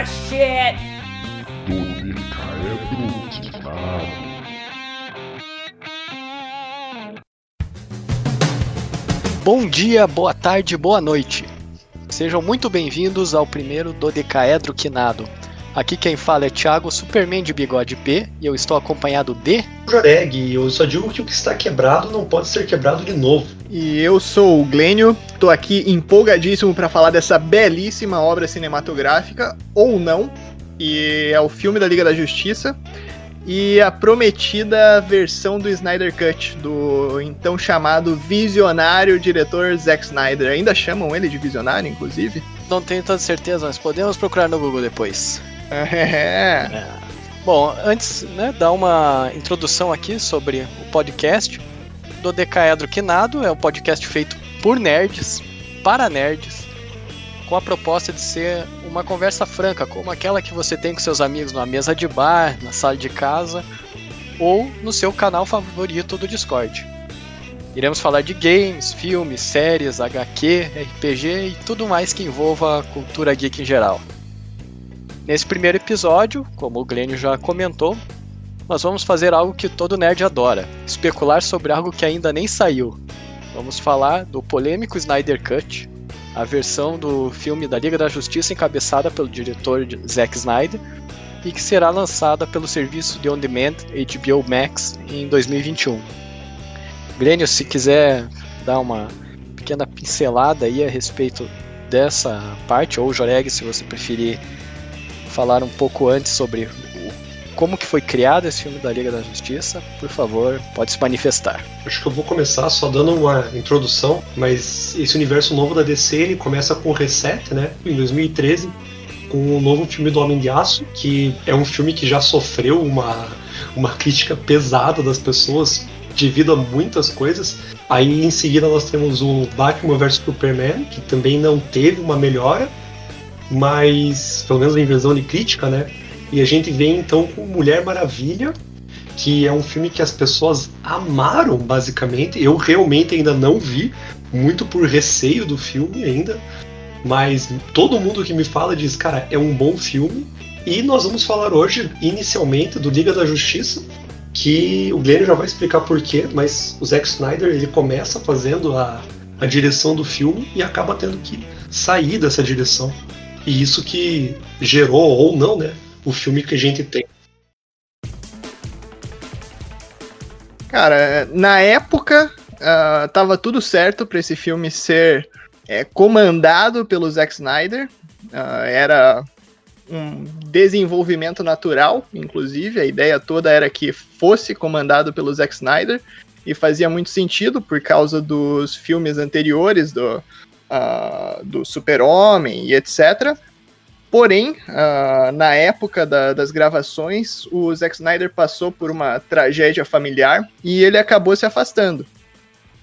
Ah, shit! Bom dia, boa tarde, boa noite. Sejam muito bem-vindos ao primeiro Dodecaedro Quinado. Aqui quem fala é Thiago Superman de Bigode P e eu estou acompanhado de. Joreg, eu só digo que o que está quebrado não pode ser quebrado de novo. E eu sou o Glênio, tô aqui empolgadíssimo para falar dessa belíssima obra cinematográfica, ou não, e é o filme da Liga da Justiça e a prometida versão do Snyder Cut, do então chamado visionário diretor Zack Snyder. Ainda chamam ele de visionário, inclusive? Não tenho tanta certeza, mas podemos procurar no Google depois. É. É. Bom, antes, né, dar uma introdução aqui sobre o podcast do Decaedro Quinado. É um podcast feito por nerds, para nerds, com a proposta de ser uma conversa franca, como aquela que você tem com seus amigos numa mesa de bar, na sala de casa ou no seu canal favorito do Discord. Iremos falar de games, filmes, séries, HQ, RPG e tudo mais que envolva a cultura geek em geral. Nesse primeiro episódio, como o Glênio já comentou, nós vamos fazer algo que todo nerd adora: especular sobre algo que ainda nem saiu. Vamos falar do polêmico Snyder Cut, a versão do filme da Liga da Justiça encabeçada pelo diretor Zack Snyder e que será lançada pelo serviço de on-demand HBO Max em 2021. Glênio, se quiser dar uma pequena pincelada aí a respeito dessa parte, ou Joreg, se você preferir falar um pouco antes sobre como que foi criado esse filme da Liga da Justiça, por favor, pode se manifestar. Acho que eu vou começar só dando uma introdução, mas esse universo novo da DC ele começa com o Reset, né, em 2013, com o novo filme do Homem de Aço, que é um filme que já sofreu uma, uma crítica pesada das pessoas devido a muitas coisas. Aí em seguida nós temos o Batman vs Superman, que também não teve uma melhora, mas pelo menos em versão de crítica, né? E a gente vem então com Mulher Maravilha, que é um filme que as pessoas amaram, basicamente. Eu realmente ainda não vi, muito por receio do filme ainda. Mas todo mundo que me fala diz, cara, é um bom filme. E nós vamos falar hoje, inicialmente, do Liga da Justiça, que o Glenn já vai explicar porquê, mas o Zack Snyder ele começa fazendo a, a direção do filme e acaba tendo que sair dessa direção. E isso que gerou, ou não, né, o filme que a gente tem. Cara, na época uh, tava tudo certo para esse filme ser é, comandado pelo Zack Snyder. Uh, era um desenvolvimento natural, inclusive. A ideia toda era que fosse comandado pelo Zack Snyder. E fazia muito sentido por causa dos filmes anteriores do, uh, do Super-Homem e etc. Porém, uh, na época da, das gravações, o Zack Snyder passou por uma tragédia familiar e ele acabou se afastando.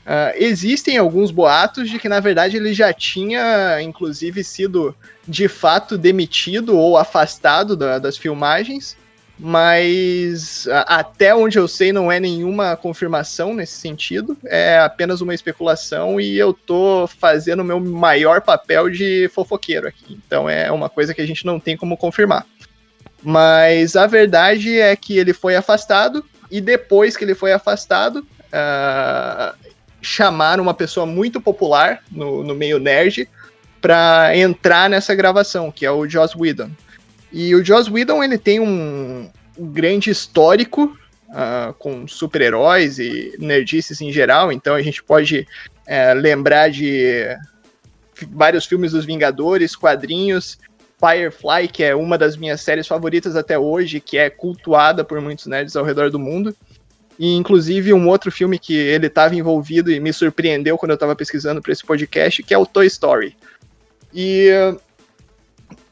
Uh, existem alguns boatos de que, na verdade, ele já tinha, inclusive, sido de fato demitido ou afastado da, das filmagens, mas até onde eu sei não é nenhuma confirmação nesse sentido, é apenas uma especulação e eu tô fazendo o meu maior papel de fofoqueiro aqui. Então é uma coisa que a gente não tem como confirmar. Mas a verdade é que ele foi afastado e depois que ele foi afastado, uh, chamaram uma pessoa muito popular no, no meio nerd para entrar nessa gravação, que é o Joss Whedon. E o Joss Whedon, ele tem um, grande histórico uh, com super-heróis e nerdices em geral, então a gente pode uh, lembrar de vários filmes dos Vingadores, quadrinhos, Firefly, que é uma das minhas séries favoritas até hoje, que é cultuada por muitos nerds ao redor do mundo. E inclusive um outro filme que ele estava envolvido e me surpreendeu quando eu estava pesquisando para esse podcast, que é o Toy Story. E uh,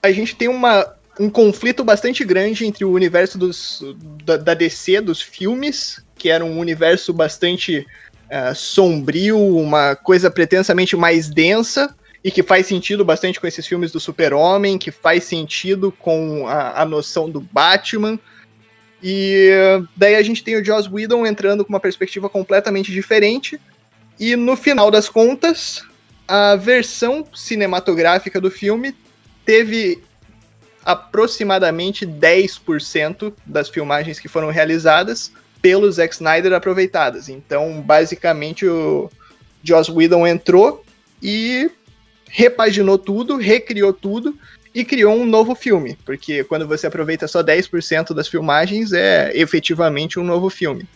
a gente tem uma um conflito bastante grande entre o universo dos, da, da DC, dos filmes, que era um universo bastante uh, sombrio, uma coisa pretensamente mais densa, e que faz sentido bastante com esses filmes do Super-Homem, que faz sentido com a, a noção do Batman. E daí a gente tem o Joss Whedon entrando com uma perspectiva completamente diferente. E no final das contas, a versão cinematográfica do filme teve aproximadamente 10% das filmagens que foram realizadas pelo Zack Snyder aproveitadas. Então, basicamente, o Joss Whedon entrou e repaginou tudo, recriou tudo e criou um novo filme, porque quando você aproveita só 10% das filmagens, é efetivamente um novo filme.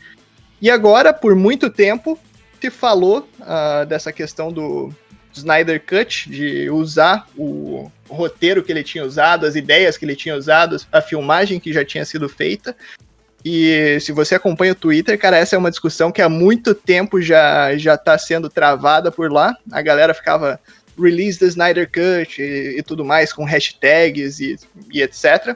E agora, por muito tempo, se falou uh, dessa questão do Snyder Cut, de usar o roteiro que ele tinha usado, as ideias que ele tinha usado, a filmagem que já tinha sido feita. E se você acompanha o Twitter, cara, essa é uma discussão que há muito tempo já já está sendo travada por lá. A galera ficava release the Snyder Cut e, e tudo mais, com hashtags e, e etc.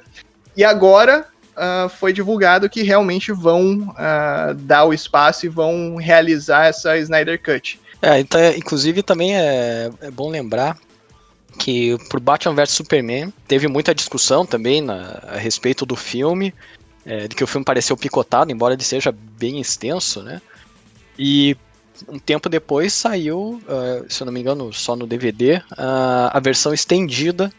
E agora uh, foi divulgado que realmente vão uh, dar o espaço e vão realizar essa Snyder Cut. É, então, inclusive também é, é bom lembrar que pro Batman vs Superman teve muita discussão também na, a respeito do filme, é, de que o filme pareceu picotado, embora ele seja bem extenso, né? E um tempo depois saiu, uh, se eu não me engano, só no DVD, uh, a versão estendida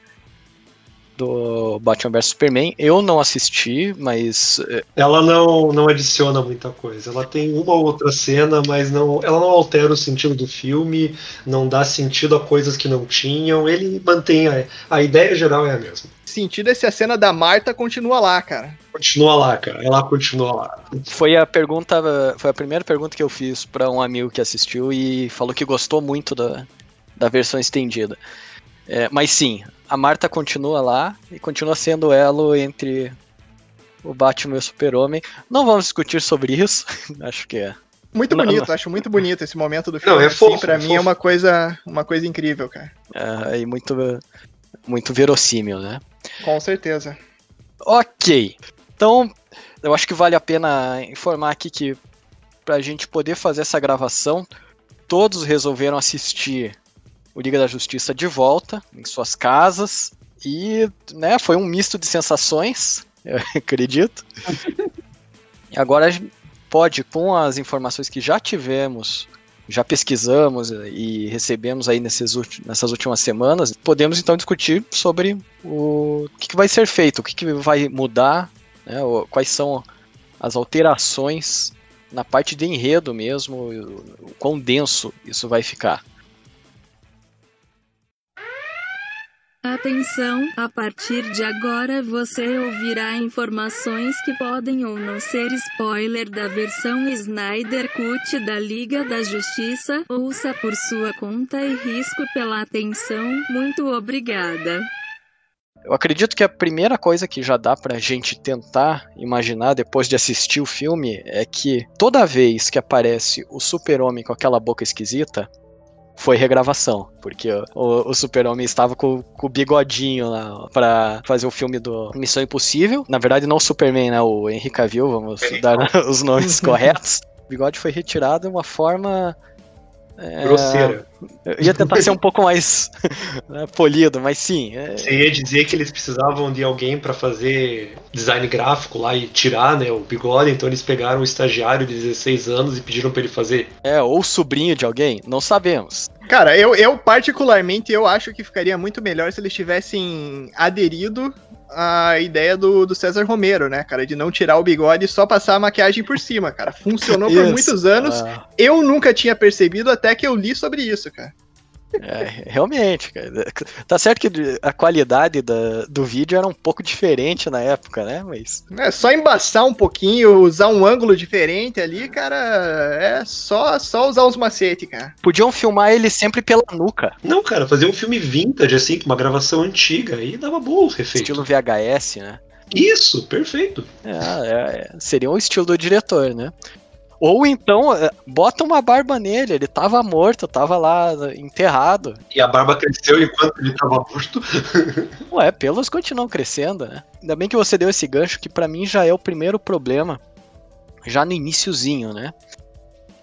do Batman vs Superman. Eu não assisti, mas. Eh, ela não, não adiciona muita coisa. Ela tem uma ou outra cena, mas não, ela não altera o sentido do filme, não dá sentido a coisas que não tinham. Ele mantém. A, a ideia geral é a mesma. Sentido é se a cena da Marta continua lá, cara. Continua lá, cara. Ela continua lá. Foi a pergunta, foi a primeira pergunta que eu fiz para um amigo que assistiu e falou que gostou muito da, da versão estendida. É, mas sim, a Marta continua lá e continua sendo elo entre o Batman e o Super-Homem. Não vamos discutir sobre isso, acho que é. Muito bonito, não, não. acho muito bonito esse momento do filme. Não, é fofo, pra é mim é fofo. é uma coisa, uma coisa incrível, cara. É, e muito, muito verossímil, né? Com certeza. Ok. Então, eu acho que vale a pena informar aqui que para a gente poder fazer essa gravação, todos resolveram assistir o Liga da Justiça de volta em suas casas e, né, foi um misto de sensações, eu acredito. agora pode, com as informações que já tivemos, já pesquisamos e recebemos aí nesses, nessas últimas semanas, podemos então discutir sobre o que, que vai ser feito, o que, que vai mudar né, quais são as alterações na parte de enredo mesmo, o quão denso isso vai ficar. Atenção, a partir de agora você ouvirá informações que podem ou não ser spoiler da versão Snyder Cut da Liga da Justiça. Ouça por sua conta e risco pela atenção. Muito obrigada. Eu acredito que a primeira coisa que já dá pra gente tentar imaginar depois de assistir o filme é que toda vez que aparece o super-homem com aquela boca esquisita, foi regravação, porque o, o Super-Homem estava com, com, o bigodinho lá pra fazer o filme do Missão Impossível. Na verdade, não o Superman, né? O Henry Cavill, vamos dar os nomes corretos. O bigode foi retirado de uma forma é, Grosseira. Eu ia tentar ser um pouco mais né, polido, mas sim. É... Você ia dizer que eles precisavam de alguém para fazer design gráfico lá e tirar né, o bigode, então eles pegaram um estagiário de 16 anos e pediram para ele fazer. É, ou sobrinho de alguém, não sabemos. Cara, eu, eu particularmente eu acho que ficaria muito melhor se eles tivessem aderido a ideia do, do César Romero, né, cara? De não tirar o bigode e só passar a maquiagem por cima, cara. Funcionou por muitos anos. Ah. Eu nunca tinha percebido até que eu li sobre isso, cara. É, realmente, cara. Tá certo que a qualidade da, do vídeo era um pouco diferente na época, né? Mas. É só embaçar um pouquinho, usar um ângulo diferente ali, cara. É só, só usar uns macetes, cara. Podiam filmar ele sempre pela nuca. Não, cara, fazer um filme vintage, assim, com uma gravação antiga, aí dava bons efeitos. Estilo VHS, né? Isso, perfeito. É, é, seria o estilo do diretor, né? Ou então, é, bota uma barba nele, ele tava morto, tava lá enterrado. E a barba cresceu enquanto ele tava morto. Ué, pelos continuam crescendo, né? Ainda bem que você deu esse gancho, que para mim já é o primeiro problema, já no iníciozinho, né?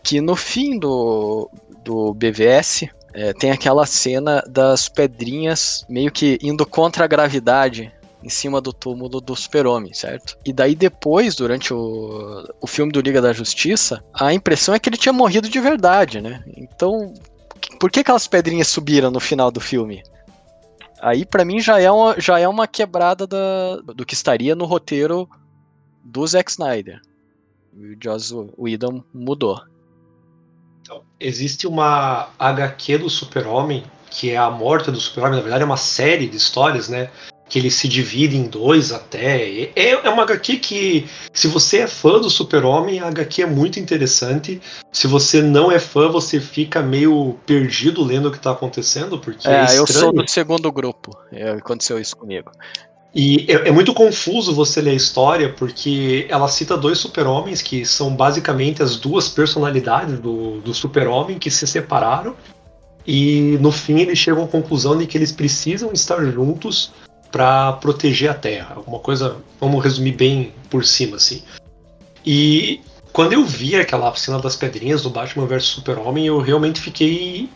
Que no fim do, do BVS, é, tem aquela cena das pedrinhas meio que indo contra a gravidade em cima do túmulo do super-homem, certo? E daí depois, durante o, o filme do Liga da Justiça, a impressão é que ele tinha morrido de verdade, né? Então, por que aquelas pedrinhas subiram no final do filme? Aí para mim já é, uma, já é uma quebrada da, do que estaria no roteiro do Zack Snyder. O Joss Whedon mudou. Então, existe uma HQ do Super-Homem, que é a morte do Super-Homem, na verdade é uma série de histórias, né? Que ele se divide em dois até. É, é uma HQ que, se você é fã do Super-Homem, a HQ é muito interessante. Se você não é fã, você fica meio perdido lendo o que está acontecendo, porque é, é eu sou do segundo grupo. É, aconteceu isso comigo. E é, é, muito confuso você ler a história, porque ela cita dois super-homens que são basicamente as duas personalidades do, do super-homem que se separaram. E no fim eles chegam à conclusão de que eles precisam estar juntos para proteger a Terra. Alguma coisa, vamos resumir bem por cima, assim. E quando eu vi aquela cena das pedrinhas do Batman vs Super-Homem, eu realmente fiquei.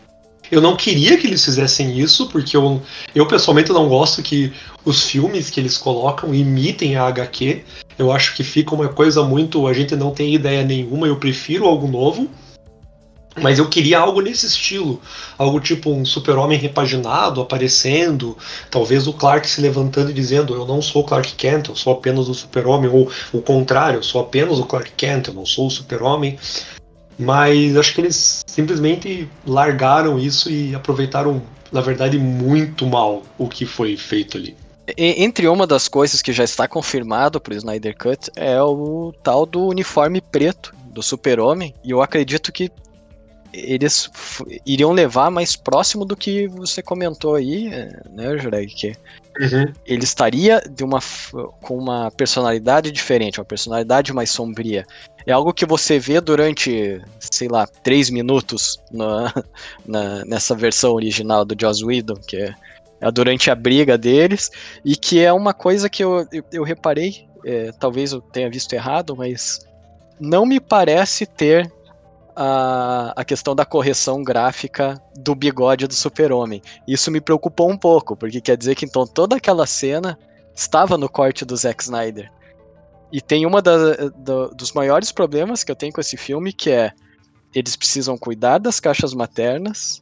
Eu não queria que eles fizessem isso, porque eu, eu pessoalmente não gosto que os filmes que eles colocam imitem a HQ. Eu acho que fica uma coisa muito. A gente não tem ideia nenhuma, eu prefiro algo novo. Mas eu queria algo nesse estilo. Algo tipo um super-homem repaginado aparecendo. Talvez o Clark se levantando e dizendo: Eu não sou Clark Kent, eu sou apenas o super-homem. Ou o contrário, eu sou apenas o Clark Kent, eu não sou o super-homem. Mas acho que eles simplesmente largaram isso e aproveitaram, na verdade, muito mal o que foi feito ali. Entre uma das coisas que já está confirmado para o Snyder Cut é o tal do uniforme preto do super-homem. E eu acredito que eles iriam levar mais próximo do que você comentou aí, né, Jurek? Que uhum. ele estaria de uma, com uma personalidade diferente, uma personalidade mais sombria. É algo que você vê durante, sei lá, três minutos na, na nessa versão original do Joss Whedon, que é, é, durante a briga deles, e que é uma coisa que eu, eu, eu reparei, é, talvez eu tenha visto errado, mas não me parece ter a, a questão da correção gráfica do bigode do super-homem. Isso me preocupou um pouco, porque quer dizer que então toda aquela cena estava no corte do Zack Snyder. E tem da, dos maiores problemas que eu tenho com esse filme, que é eles precisam cuidar das caixas maternas.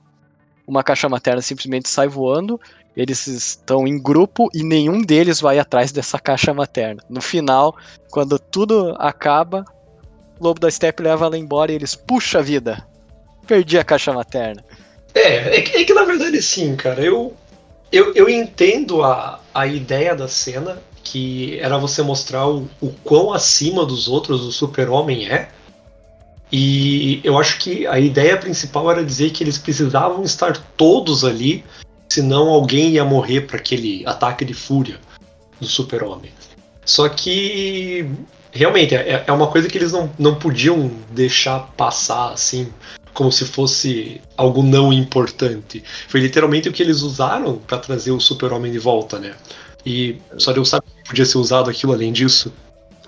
Uma caixa materna simplesmente sai voando, eles estão em grupo e nenhum deles vai atrás dessa caixa materna. No final, quando tudo acaba, Lobo da Steppe leva ela embora e eles, puxa vida, perdi a caixa materna. É, é que, é que na verdade sim, cara. Eu, eu, eu entendo a, a ideia da cena, que era você mostrar o, o quão acima dos outros o super-homem é. E eu acho que a ideia principal era dizer que eles precisavam estar todos ali, senão alguém ia morrer para aquele ataque de fúria do super-homem. Só que realmente é, é uma coisa que eles não, não podiam deixar passar assim como se fosse algo não importante. Foi literalmente o que eles usaram para trazer o Super-Homem de volta, né? E só Deus sabe que podia ser usado aquilo além disso.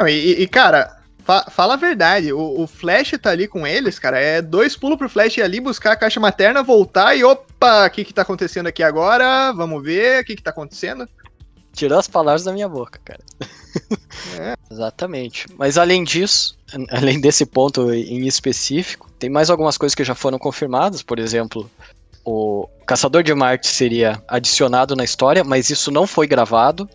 e, e, cara, fa fala a verdade, o, o, Flash tá ali com eles, cara, é dois pulos pro Flash ali buscar a caixa materna, voltar e opa, o que que tá acontecendo aqui agora? Vamos ver o que que tá acontecendo. Tirou as palavras da minha boca, cara. É. Exatamente. Mas além disso, além desse ponto em específico, tem mais algumas coisas que já foram confirmadas. Por exemplo, o Caçador de Marte seria adicionado na história, mas isso não foi gravado.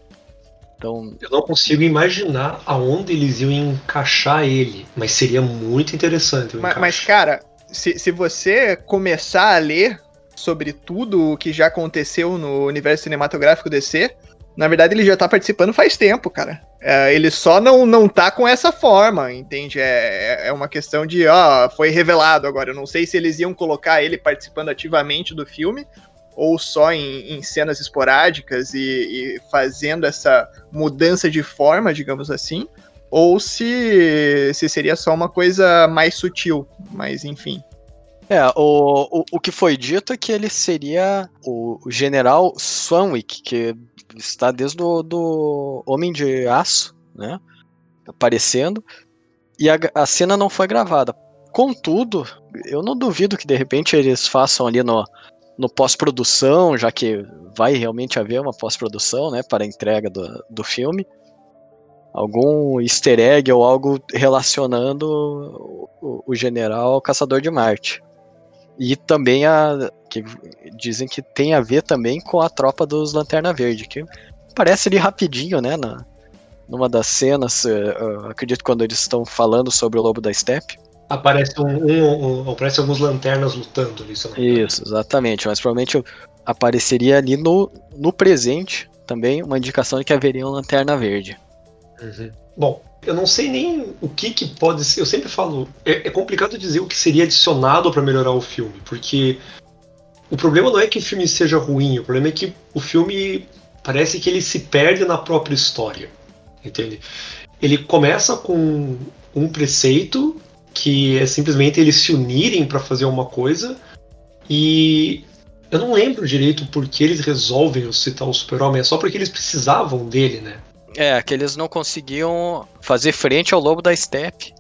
Então... Eu não consigo imaginar aonde eles iam encaixar ele, mas seria muito interessante. Mas, mas, cara, se, se você começar a ler sobre tudo o que já aconteceu no universo cinematográfico DC, na verdade, ele já tá participando faz tempo, cara. É, ele só não, não tá com essa forma, entende? É, é uma questão de, ó, foi revelado agora. Eu não sei se eles iam colocar ele participando ativamente do filme ou só em, em cenas esporádicas e, e, fazendo essa mudança de forma, digamos assim, ou se, se seria só uma coisa mais sutil, mas enfim. É, o, o, o que foi dito é que ele seria o, o general Swanwick, que está desde o do Homem de Aço, né? Aparecendo. E a, a cena não foi gravada. Contudo, eu não duvido que de repente eles façam ali no, no pós-produção, já que vai realmente haver uma pós-produção, né, para a entrega do, do filme, algum easter egg ou algo relacionando o, o, general ao Caçador de Marte. E também a, que dizem que tem a ver também com a tropa dos Lanterna Verde, que aparece ali rapidinho, né, na, numa das cenas, uh, acredito quando eles estão falando sobre o Lobo da Steppe. Aparece, um, um, um, aparece alguns lanternas lutando ali. Isso, exatamente, mas provavelmente apareceria ali no, no presente também uma indicação de que haveria uma lanterna verde. Uhum. Bom, eu não sei nem o que, que pode ser. Eu sempre falo, é, é complicado dizer o que seria adicionado para melhorar o filme, porque o problema não é que o filme seja ruim, o problema é que o filme parece que ele se perde na própria história, entende? Ele começa com um preceito que é simplesmente eles se unirem para fazer uma coisa e eu não lembro direito por que eles resolvem citar o Super-Homem, é só porque eles precisavam dele, né? É, que eles não conseguiam fazer frente ao Lobo da Steppe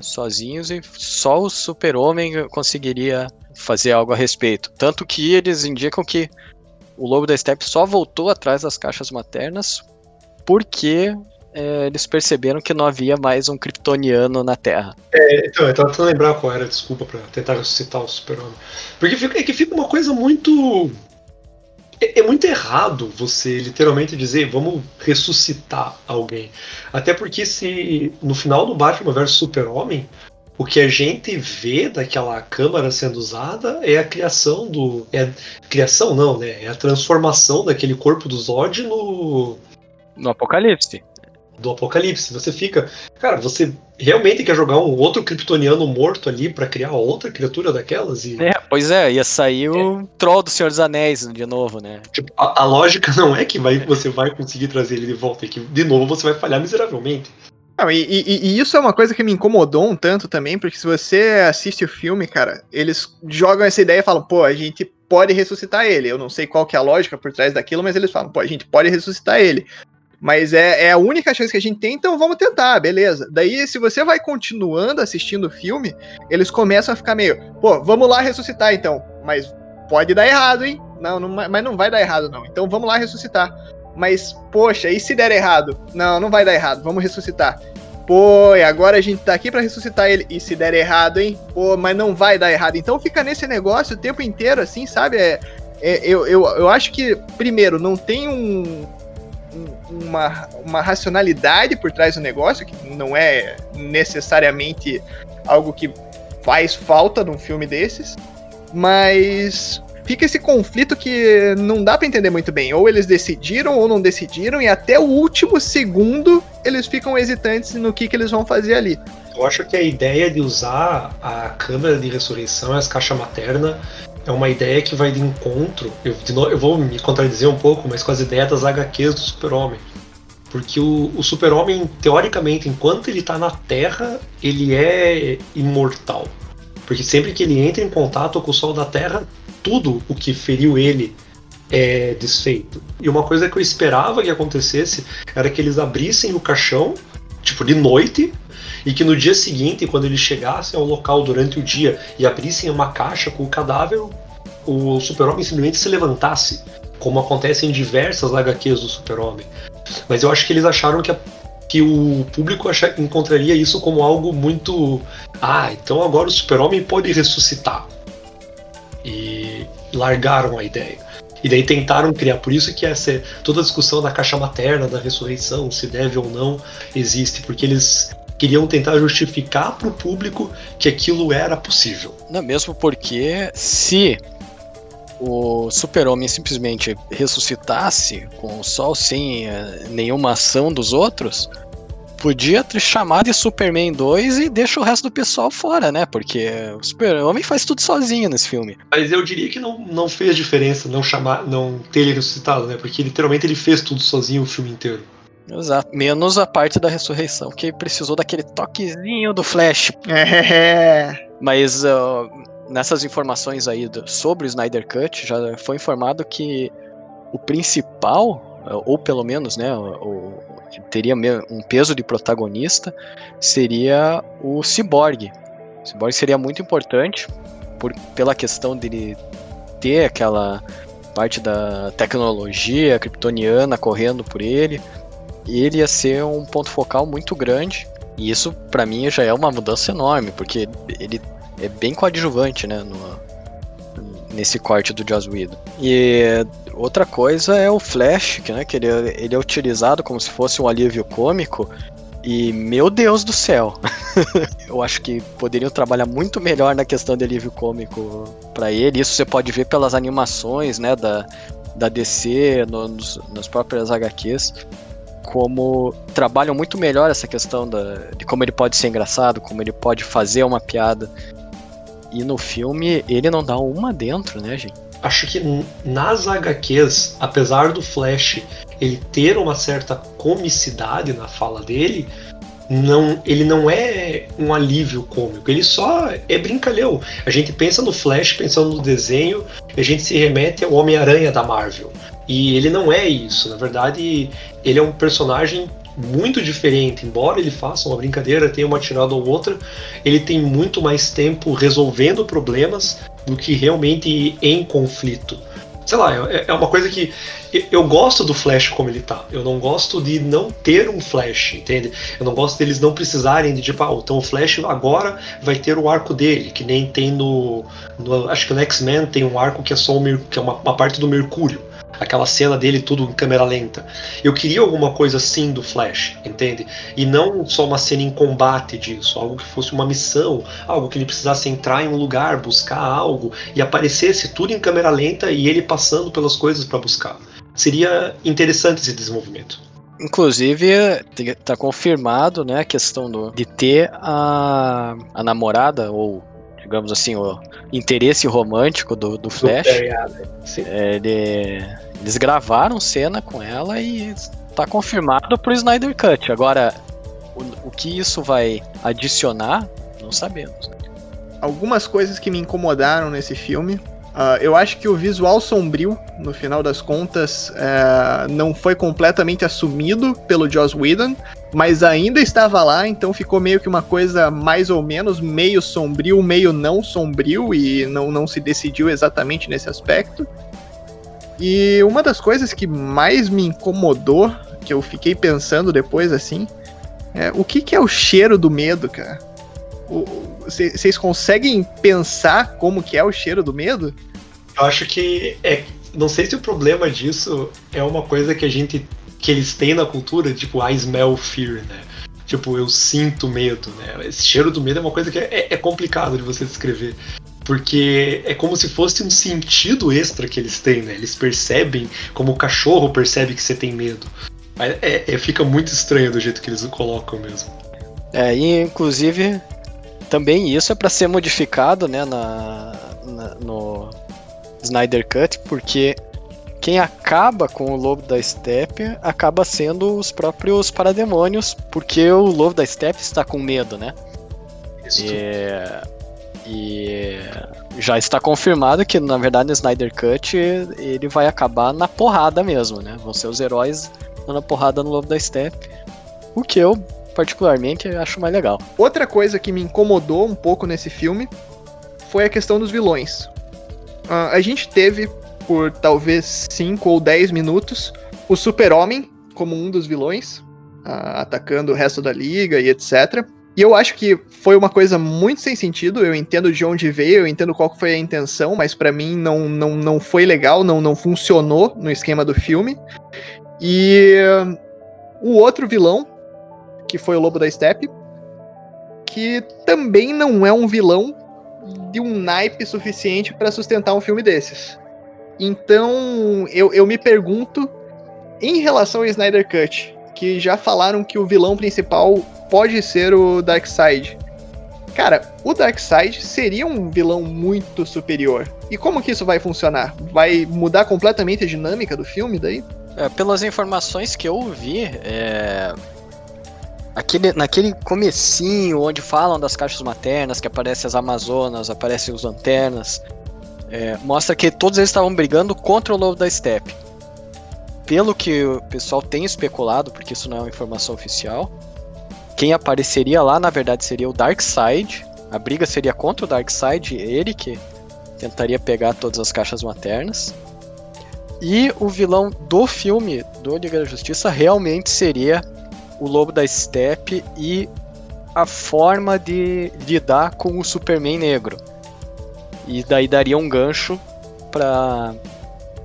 sozinhos e só o Super-Homem conseguiria fazer algo a respeito. Tanto que eles indicam que o Lobo da Steppe só voltou atrás das caixas maternas porque é, eles perceberam que não havia mais um kryptoniano na Terra. É, então, eu tava tentando lembrar qual era, desculpa, pra tentar ressuscitar o super-homem. Porque fica, é que fica uma coisa muito. É, é, muito errado você literalmente dizer vamos ressuscitar alguém. Até porque se no final do Batman vs Super-Homem, o que a gente vê daquela câmara sendo usada é a criação do. É criação não, né? É a transformação daquele corpo do Zod no. No Apocalipse do Apocalipse. Você fica, cara, você realmente quer jogar um outro kryptoniano morto ali para criar outra criatura daquelas? E... É, pois é, ia sair é. o troll do Senhor dos Anéis de novo, né? Tipo, a, a, lógica não é que vai, você vai conseguir trazer ele de volta, é que de novo você vai falhar miseravelmente. Não, e, e, e, isso é uma coisa que me incomodou um tanto também, porque se você assiste o filme, cara, eles jogam essa ideia e falam, pô, a gente pode ressuscitar ele. Eu não sei qual que é a lógica por trás daquilo, mas eles falam, pô, a gente pode ressuscitar ele. Mas é, é a única chance que a gente tem, então vamos tentar, beleza. Daí, se você vai continuando assistindo o filme, eles começam a ficar meio, pô, vamos lá ressuscitar então. Mas pode dar errado, hein? Não, não, mas não vai dar errado, não. Então vamos lá ressuscitar. Mas, poxa, e se der errado? Não, não vai dar errado, vamos ressuscitar. Pô, e agora a gente tá aqui para ressuscitar ele. E se der errado, hein? Pô, mas não vai dar errado. Então fica nesse negócio o tempo inteiro, assim, sabe? É, é, eu, eu, eu acho que, primeiro, não tem um, uma, uma racionalidade por trás do negócio, que não é necessariamente algo que faz falta num filme desses, mas fica esse conflito que não dá para entender muito bem. Ou eles decidiram ou não decidiram, e até o último segundo eles ficam hesitantes no que, que eles vão fazer ali. Eu acho que a ideia de usar a câmera de ressurreição, as caixas materna, é uma ideia que vai de encontro. Eu, de novo, eu vou me contradizer um pouco, mas com as ideias das HQs do Super-Homem. Porque o, o Super-Homem, teoricamente, enquanto ele está na Terra, ele é imortal. Porque sempre que ele entra em contato com o Sol da Terra, tudo o que feriu ele é desfeito. E uma coisa que eu esperava que acontecesse era que eles abrissem o caixão, tipo de noite, e que no dia seguinte, quando eles chegassem ao local durante o dia e abrissem uma caixa com o cadáver, o Super-Homem simplesmente se levantasse, como acontece em diversas HQs do Super-Homem. Mas eu acho que eles acharam que, a, que o público achar, encontraria isso como algo muito. Ah, então agora o Super-Homem pode ressuscitar. E largaram a ideia. E daí tentaram criar, por isso que essa toda a discussão da caixa materna, da ressurreição, se deve ou não, existe, porque eles queriam tentar justificar para o público que aquilo era possível. Não, mesmo porque se o Super-Homem simplesmente ressuscitasse com o Sol sem uh, nenhuma ação dos outros, podia ter chamado de Superman 2 e deixa o resto do pessoal fora, né? Porque o Super-Homem faz tudo sozinho nesse filme. Mas eu diria que não, não fez diferença não chamar, não ter ele ressuscitado, né? Porque literalmente ele fez tudo sozinho o filme inteiro. Exato. Menos a parte da ressurreição, que precisou daquele toquezinho do Flash. É. Mas uh, nessas informações aí do, sobre o Snyder Cut, já foi informado que o principal, ou pelo menos, né, o, que teria um peso de protagonista, seria o Cyborg. O Cyborg seria muito importante por, pela questão dele ter aquela parte da tecnologia kryptoniana correndo por ele ele ia ser um ponto focal muito grande. E isso, para mim, já é uma mudança enorme, porque ele é bem coadjuvante, né? No, nesse corte do Joss. E outra coisa é o Flash, que, né, que ele, ele é utilizado como se fosse um alívio cômico. E meu Deus do céu, eu acho que poderiam trabalhar muito melhor na questão de alívio cômico para ele. Isso você pode ver pelas animações, né, da, da DC, nos, nas próprias HQs, como trabalham muito melhor essa questão da, de como ele pode ser engraçado, como ele pode fazer uma piada. E no filme ele não dá uma dentro, né, gente? Acho que nas HQs, apesar do Flash ele ter uma certa comicidade na fala dele, não, ele não é um alívio cômico, ele só é brincalhão. A gente pensa no Flash, pensando no desenho, a gente se remete ao Homem-Aranha da Marvel. E ele não é isso, na verdade, ele é um personagem muito diferente. Embora ele faça uma brincadeira, tenha uma tirada ou outra, ele tem muito mais tempo resolvendo problemas do que realmente em conflito. Sei lá, é, é uma coisa que eu gosto do Flash como ele tá. Eu não gosto de não ter um Flash, entende? Eu não gosto deles não precisarem de tipo, ah, então o Flash agora vai ter o arco dele, que nem tem no. no acho que no X-Men tem um arco que é só o, que é uma, uma parte do Mercúrio aquela cena dele tudo em câmera lenta. Eu queria alguma coisa assim do Flash, entende? E não só uma cena em combate disso, algo que fosse uma missão, algo que ele precisasse entrar em um lugar, buscar algo e aparecesse tudo em câmera lenta e ele passando pelas coisas para buscar. Seria interessante esse desenvolvimento. Inclusive, tá confirmado, né, a questão do, de ter a, a namorada, ou digamos assim, o interesse romântico do, do Flash. É, ele, eles gravaram cena com ela e tá confirmado pro Snyder Cut. Agora, o, o que isso vai adicionar, não sabemos. Né? Algumas coisas que me incomodaram nesse filme. Uh, eu acho que o visual sombrio, no final das contas, uh, não foi completamente assumido pelo Joss Whedon, mas ainda estava lá, então ficou meio que uma coisa mais ou menos meio sombrio, meio não sombrio, e não, não se decidiu exatamente nesse aspecto. E uma das coisas que mais me incomodou, que eu fiquei pensando depois assim, é o que, que é o cheiro do medo, cara? Vocês conseguem pensar como que é o cheiro do medo? Eu acho que é. Não sei se o problema disso é uma coisa que a gente. Que eles têm na cultura, tipo, I smell fear, né? Tipo, eu sinto medo, né? Esse cheiro do medo é uma coisa que é, é complicado de você descrever porque é como se fosse um sentido extra que eles têm, né? Eles percebem como o cachorro percebe que você tem medo. É, é, fica muito estranho do jeito que eles o colocam mesmo. É, e inclusive também isso é para ser modificado, né, na, na, no Snyder Cut, porque quem acaba com o Lobo da Steppe acaba sendo os próprios parademônios, porque o Lobo da Steppe está com medo, né? Isso. E e já está confirmado que, na verdade, no Snyder Cut ele vai acabar na porrada mesmo, né? Vão ser os heróis dando porrada no Lobo da Steppe. O que eu, particularmente, acho mais legal. Outra coisa que me incomodou um pouco nesse filme foi a questão dos vilões. Uh, a gente teve, por talvez 5 ou 10 minutos, o Super-Homem como um dos vilões, uh, atacando o resto da liga e etc. E eu acho que foi uma coisa muito sem sentido. Eu entendo de onde veio, eu entendo qual foi a intenção, mas para mim não, não, não foi legal, não, não funcionou no esquema do filme. E o outro vilão, que foi o Lobo da Steppe, que também não é um vilão de um naipe suficiente para sustentar um filme desses. Então eu, eu me pergunto, em relação ao Snyder Cut, que já falaram que o vilão principal pode ser o Darkseid. Cara, o Darkseid seria um vilão muito superior. E como que isso vai funcionar? Vai mudar completamente a dinâmica do filme daí? É, pelas informações que eu vi, é... Aquele, naquele comecinho onde falam das caixas maternas, que aparecem as Amazonas, aparecem os Lanternas, é, mostra que todos eles estavam brigando contra o Lobo da Steppe. Pelo que o pessoal tem especulado, porque isso não é uma informação oficial, quem apareceria lá, na verdade, seria o Darkseid. A briga seria contra o Darkseid, ele que tentaria pegar todas as caixas maternas. E o vilão do filme do Liga da Justiça realmente seria o Lobo da Steppe e a forma de lidar com o Superman negro. E daí daria um gancho para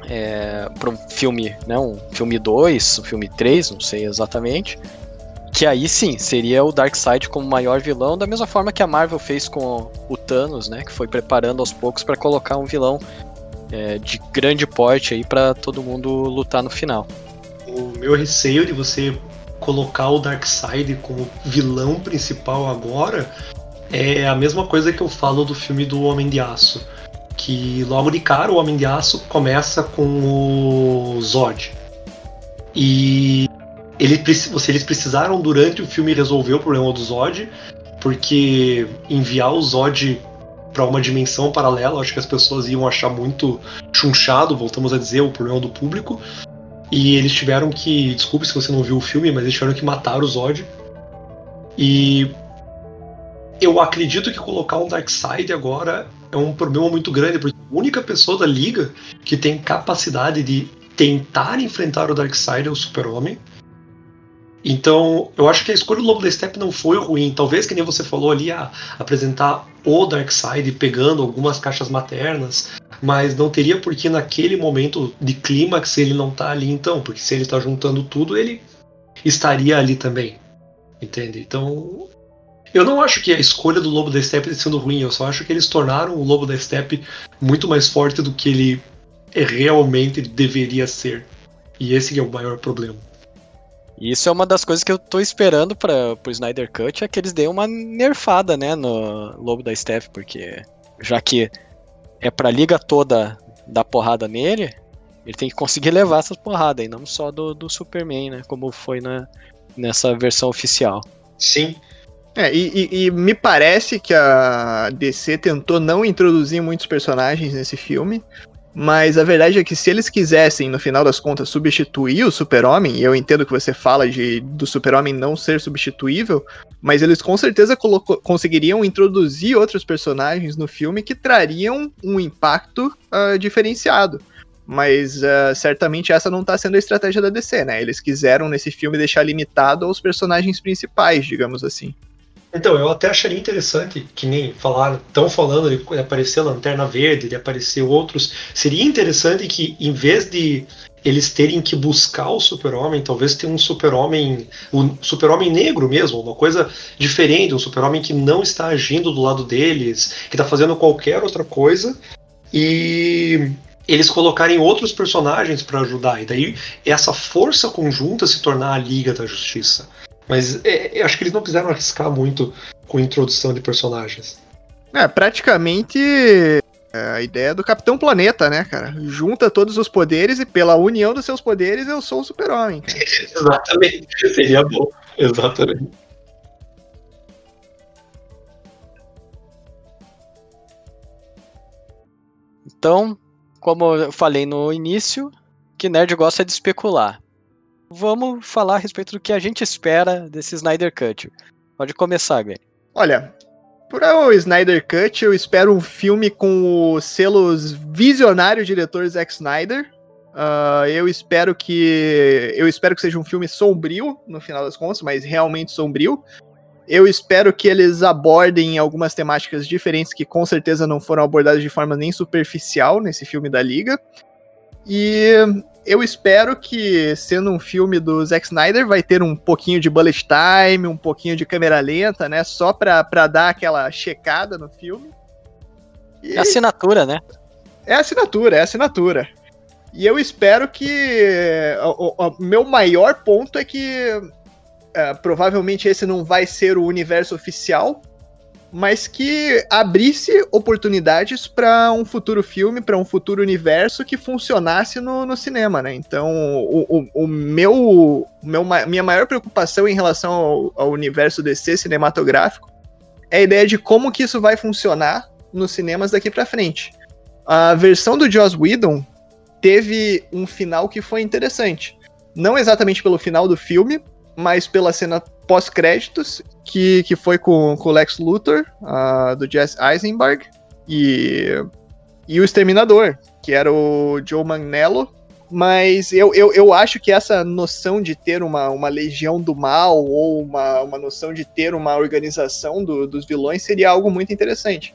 é, para um filme, né, um filme 2, um filme 3, não sei exatamente. Que aí sim, seria o Darkseid como maior vilão, da mesma forma que a Marvel fez com o Thanos, né, que foi preparando aos poucos para colocar um vilão é, de grande porte aí para todo mundo lutar no final. O meu receio de você colocar o Darkseid como vilão principal agora é a mesma coisa que eu falo do filme do Homem de Aço que logo de cara o Homem de Aço começa com o Zod. E ele, eles precisaram durante o filme resolver o problema do Zod, porque enviar o Zod para uma dimensão paralela, acho que as pessoas iam achar muito chunchado, voltamos a dizer, o problema do público. E eles tiveram que, desculpe se você não viu o filme, mas eles tiveram que matar o Zod. E eu acredito que colocar um Darkseid agora é um problema muito grande, porque a única pessoa da liga que tem capacidade de tentar enfrentar o Darkseid é o Super-Homem. Então, eu acho que a escolha do Lobo da Steppe não foi ruim. Talvez, que nem você falou ali, a, apresentar o Darkseid pegando algumas caixas maternas, mas não teria por que naquele momento de clímax ele não tá ali então, porque se ele tá juntando tudo, ele estaria ali também. Entende? Então, eu não acho que a escolha do Lobo da Steppe sido ruim, eu só acho que eles tornaram o Lobo da Steppe muito mais forte do que ele realmente deveria ser. E esse é o maior problema. Isso é uma das coisas que eu tô esperando para pro Snyder Cut, é que eles deem uma nerfada, né, no Lobo da Steppe, porque já que é pra liga toda dar porrada nele, ele tem que conseguir levar essas porradas, e não só do, do Superman, né, como foi na, nessa versão oficial. Sim, é, e, e, e, me parece que a DC tentou não introduzir muitos personagens nesse filme, mas a verdade é que se eles quisessem, no final das contas, substituir o Super-Homem, e eu entendo que você fala de do Super-Homem não ser substituível, mas eles com certeza conseguiriam introduzir outros personagens no filme que trariam um impacto uh, diferenciado. Mas uh, certamente essa não está sendo a estratégia da DC, né? Eles quiseram nesse filme deixar limitado aos personagens principais, digamos assim. Então, eu até acharia interessante, que nem falaram, estão falando de aparecer Lanterna Verde, de aparecer outros. Seria interessante que, em vez de eles terem que buscar o super-homem, talvez tenha um super-homem, um super-homem negro mesmo, uma coisa diferente, um super-homem que não está agindo do lado deles, que está fazendo qualquer outra coisa, e eles colocarem outros personagens para ajudar, e daí essa força conjunta se tornar a Liga da Justiça. Mas é, acho que eles não quiseram arriscar muito com a introdução de personagens. É, praticamente é, a ideia do Capitão Planeta, né, cara? Junta todos os poderes e pela união dos seus poderes eu sou o super-homem. Exatamente. Seria bom. Exatamente. Então, como eu falei no início, que nerd gosta de especular vamos falar a respeito do que a gente espera desse Snyder Cut. Pode começar, Gwen. Olha, para o Snyder Cut, eu espero um filme com os selos visionário diretor Zack Snyder. Uh, eu espero que eu espero que seja um filme sombrio no final das contas, mas realmente sombrio. Eu espero que eles abordem algumas temáticas diferentes que com certeza não foram abordadas de forma nem superficial nesse filme da Liga. E eu espero que, sendo um filme do Zack Snyder, vai ter um pouquinho de bullet time, um pouquinho de câmera lenta, né? Só pra, pra dar aquela checada no filme. E... É assinatura, né? É assinatura, é assinatura. E eu espero que. O, o, o meu maior ponto é que. Uh, provavelmente esse não vai ser o universo oficial, mas que abrisse oportunidades para um futuro filme, para um futuro universo que funcionasse no, no cinema, né? Então, o, o, o meu, meu, minha maior preocupação em relação ao, ao, universo DC cinematográfico é a ideia de como que isso vai funcionar nos cinemas daqui para frente. A versão do Joss Whedon teve um final que foi interessante. Não exatamente pelo final do filme, mas pela cena pós-créditos, que, que foi com, com o Lex Luthor, uh, do Jesse Eisenberg, e, e o Exterminador, que era o Joe Manganiello. Mas eu, eu, eu acho que essa noção de ter uma, uma legião do mal, ou uma, uma noção de ter uma organização do, dos vilões, seria algo muito interessante.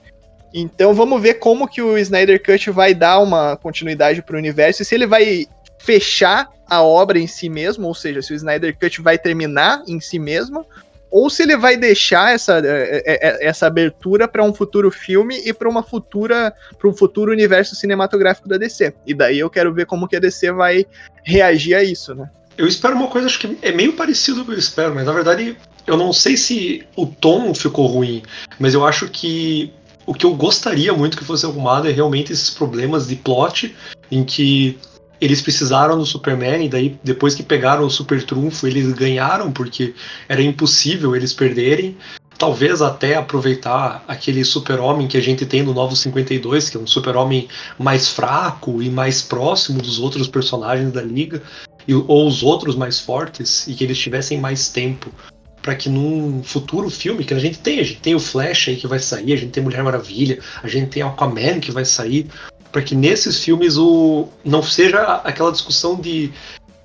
Então vamos ver como que o Snyder Cut vai dar uma continuidade para o universo e se ele vai fechar a obra em si mesmo, ou seja, se o Snyder Cut vai terminar em si mesmo, ou se ele vai deixar essa, é, é, é, essa abertura para um futuro filme e para uma futura para um futuro universo cinematográfico da DC. E daí eu quero ver como que a DC vai reagir a isso, né? Eu espero uma coisa, acho que é meio parecido com o que eu espero, mas na verdade eu não sei se o tom ficou ruim, mas eu acho que o que eu gostaria muito que fosse arrumado é realmente esses problemas de plot em que eles precisaram do Superman e daí depois que pegaram o super trunfo eles ganharam porque era impossível eles perderem. Talvez até aproveitar aquele super-homem que a gente tem no Novo 52, que é um super-homem mais fraco e mais próximo dos outros personagens da liga, ou os outros mais fortes, e que eles tivessem mais tempo para que num futuro filme que a gente tem, a gente tem o Flash aí que vai sair, a gente tem Mulher Maravilha, a gente tem Aquaman que vai sair, para que nesses filmes o não seja aquela discussão de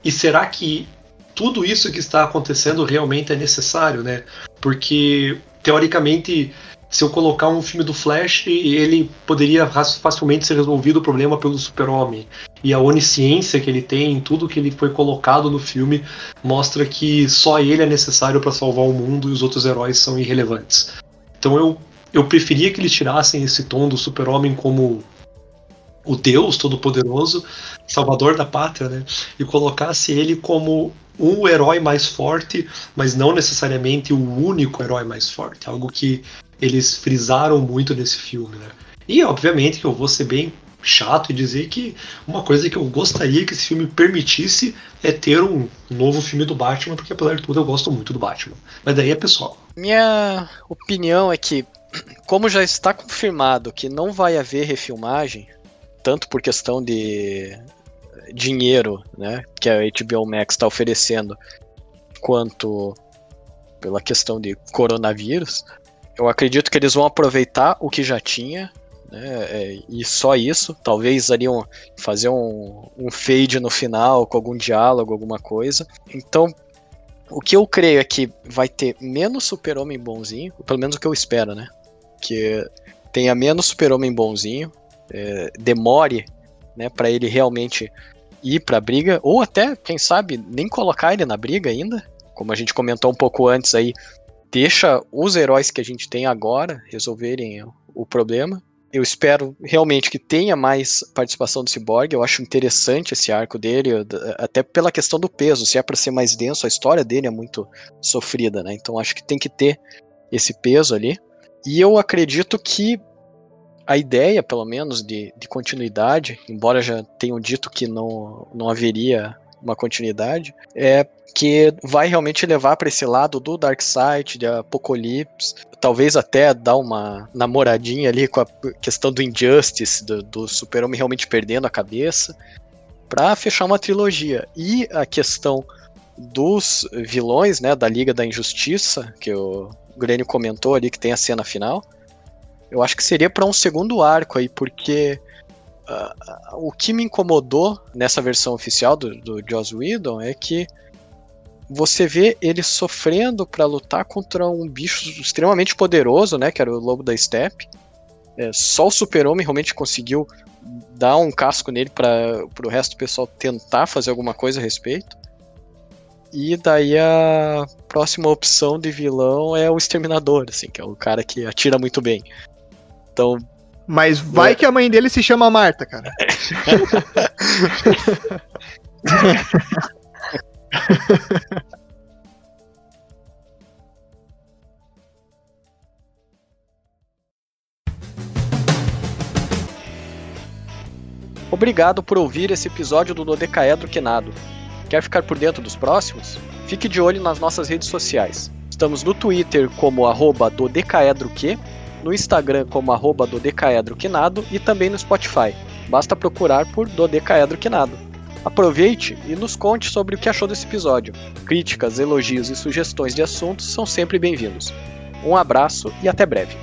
e será que tudo isso que está acontecendo realmente é necessário, né? Porque teoricamente se eu colocar um filme do Flash, ele poderia facilmente ser resolvido o problema pelo Super-Homem. E a onisciência que ele tem, tudo que ele foi colocado no filme, mostra que só ele é necessário para salvar o mundo e os outros heróis são irrelevantes. Então eu, eu preferia que eles tirassem esse tom do Super-Homem como o Deus Todo-Poderoso, salvador da pátria, né? E colocasse ele como o herói mais forte, mas não necessariamente o único herói mais forte. Algo que eles frisaram muito nesse filme, né? E obviamente que eu vou ser bem chato e dizer que uma coisa que eu gostaria que esse filme permitisse é ter um novo filme do Batman, porque apesar de tudo eu gosto muito do Batman. Mas daí é pessoal. Minha opinião é que, como já está confirmado que não vai haver refilmagem, tanto por questão de dinheiro, né, que a HBO Max está oferecendo, quanto pela questão de coronavírus, eu acredito que eles vão aproveitar o que já tinha, né? É, e só isso. Talvez ali um, fazer um, um fade no final com algum diálogo, alguma coisa. Então, o que eu creio é que vai ter menos super-homem bonzinho, pelo menos o que eu espero, né? Que tenha menos super-homem bonzinho, é, demore né, para ele realmente ir para a briga, ou até, quem sabe, nem colocar ele na briga ainda, como a gente comentou um pouco antes aí, deixa os heróis que a gente tem agora resolverem o problema. Eu espero realmente que tenha mais participação do Cyborg. Eu acho interessante esse arco dele, até pela questão do peso. Se é para ser mais denso, a história dele é muito sofrida, né? Então acho que tem que ter esse peso ali. E eu acredito que a ideia, pelo menos, de, de continuidade, embora já tenham dito que não, não haveria uma continuidade, é que vai realmente levar para esse lado do Darkseid, de Apocalipse, talvez até dar uma namoradinha ali com a questão do Injustice, do, do Super-Homem realmente perdendo a cabeça, para fechar uma trilogia. E a questão dos vilões, né, da Liga da Injustiça, que o Grêmio comentou ali que tem a cena final, eu acho que seria para um segundo arco aí, porque uh, o que me incomodou nessa versão oficial do, do Joss Whedon é que você vê ele sofrendo para lutar contra um bicho extremamente poderoso, né? Que era o Lobo da Steppe. É, só o Super-Homem realmente conseguiu dar um casco nele para o resto do pessoal tentar fazer alguma coisa a respeito. E daí a próxima opção de vilão é o Exterminador, assim, que é o cara que atira muito bem. Então. Mas vai é. que a mãe dele se chama Marta, cara. Obrigado por ouvir esse episódio do Dodecaedro Quinado. Quer ficar por dentro dos próximos? Fique de olho nas nossas redes sociais. Estamos no Twitter como arroba dodecaedroque, no Instagram como arroba dodecaedroquinado e também no Spotify. Basta procurar por Dodecaedroquinado. Aproveite e nos conte sobre o que achou desse episódio. Críticas, elogios e sugestões de assuntos são sempre bem-vindos. Um abraço e até breve.